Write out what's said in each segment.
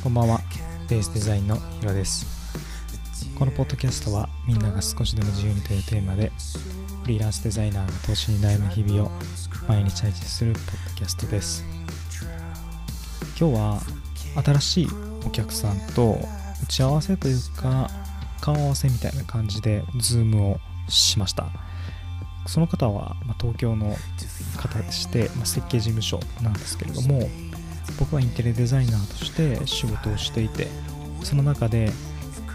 こんばんは。ベースデザインのヒロです。このポッドキャストはみんなが少しでも自由にというテーマでフリーランスデザイナーが投資に悩む日々を毎日配信するポッドキャストです。今日は新しいお客さんと打ち合わせというか顔合わせみたいな感じでズームをしました。その方は、東京の方でして、設計事務所なんですけれども僕はインテリデザイナーとして仕事をしていてその中で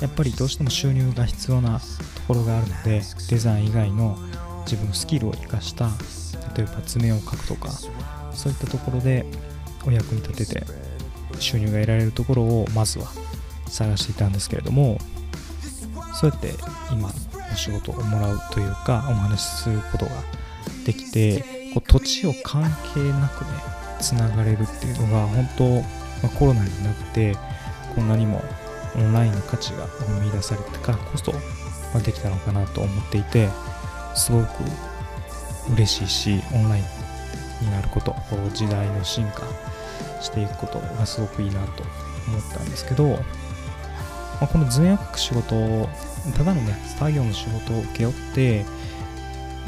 やっぱりどうしても収入が必要なところがあるのでデザイン以外の自分のスキルを生かした例えば図面を描くとかそういったところでお役に立てて収入が得られるところをまずは探していたんですけれどもそうやって今お仕事をもらうというかお話しすることができてこう土地を関係なくねつながれるっていうのが本当、まあ、コロナになってこんなにもオンラインの価値が生み出されてからこそ、まあ、できたのかなと思っていてすごく嬉しいしオンラインになること時代の進化していくことがすごくいいなと思ったんですけど、まあ、この図面を描く仕事をただのね作業の仕事を請け負って、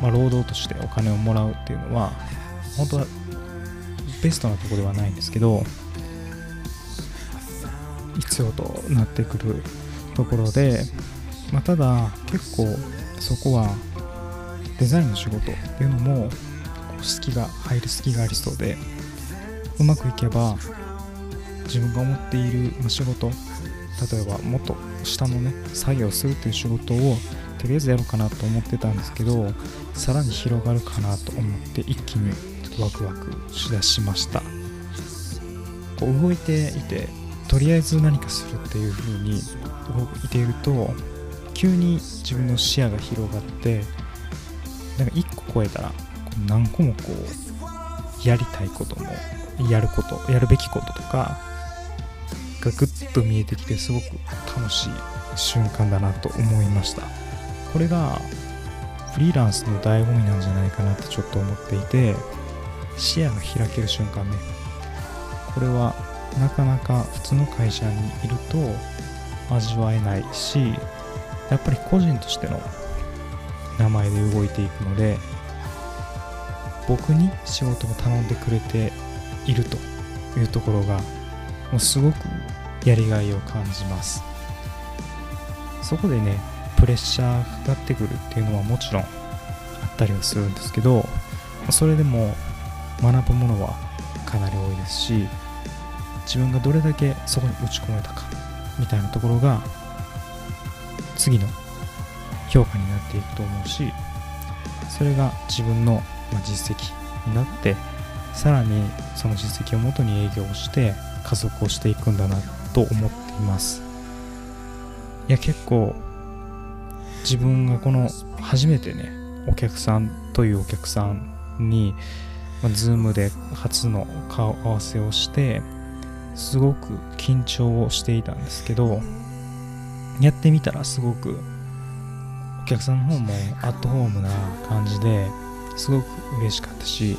まあ、労働としてお金をもらうっていうのは本当はベストなとこではないんですけど必要となってくるところで、まあ、ただ結構そこはデザインの仕事っていうのも隙が入る隙がありそうでうまくいけば自分が思っている仕事例えばもっと下のね作業するっていう仕事をとりあえずやろうかなと思ってたんですけどさらに広がるかなと思って一気にワクワクしだしました。こう動いていてとりあえず何かするっていう風に動いていると急に自分の視野が広がってなんか1個超えたら何個もこうやりたいこともやることやるべきこととかがぐっと見えてきてすごく楽しい瞬間だなと思いました。これがフリーランスの醍醐味なんじゃないかなってちょっと思っていて視野が開ける瞬間ね。これはなかなか普通の会社にいると味わえないしやっぱり個人としての名前で動いていくので僕に仕事を頼んでくれているというところがもうすごくやりがいを感じます。そこでねプレッシャーかかってくるっていうのはもちろんあったりはするんですけどそれでも学ぶものはかなり多いですし自分がどれだけそこに打ち込めたかみたいなところが次の評価になっていくと思うしそれが自分の実績になってさらにその実績をもとに営業をして加速をしていくんだなと思っています。いや結構自分がこの初めてねお客さんというお客さんにまあ、Zoom で初の顔合わせをしてすごく緊張をしていたんですけどやってみたらすごくお客さんの方もアットホームな感じですごく嬉しかったし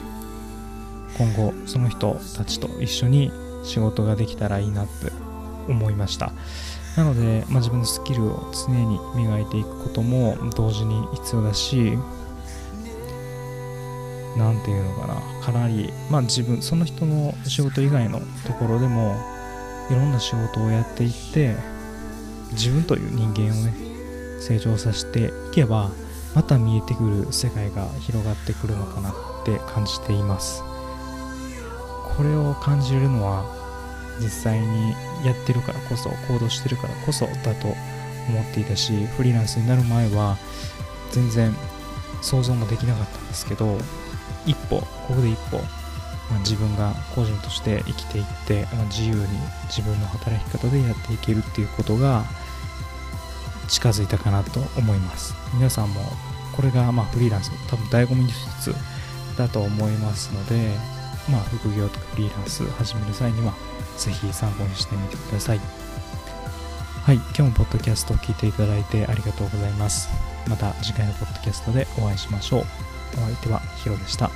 今後その人たちと一緒に仕事ができたらいいなって思いました。なので、まあ、自分のスキルを常に磨いていくことも同時に必要だし何て言うのかな。かなりまあ自分その人の仕事以外のところでもいろんな仕事をやっていって自分という人間をね成長させていけばまた見えてくる世界が広がってくるのかなって感じています。これを感じるのは実際にやってるからこそ行動してるからこそだと思っていたしフリーランスになる前は全然想像もできなかったんですけど一歩ここで一歩、まあ、自分が個人として生きていって、まあ、自由に自分の働き方でやっていけるっていうことが近づいたかなと思います皆さんもこれがまあフリーランス多分醍醐味の一つだと思いますのでまあ副業とかフリーランス始める際にはぜひ参考にしてみてくださいはい、今日もポッドキャストを聞いていただいてありがとうございます。また次回のポッドキャストでお会いしましょう。お相手はヒロでした。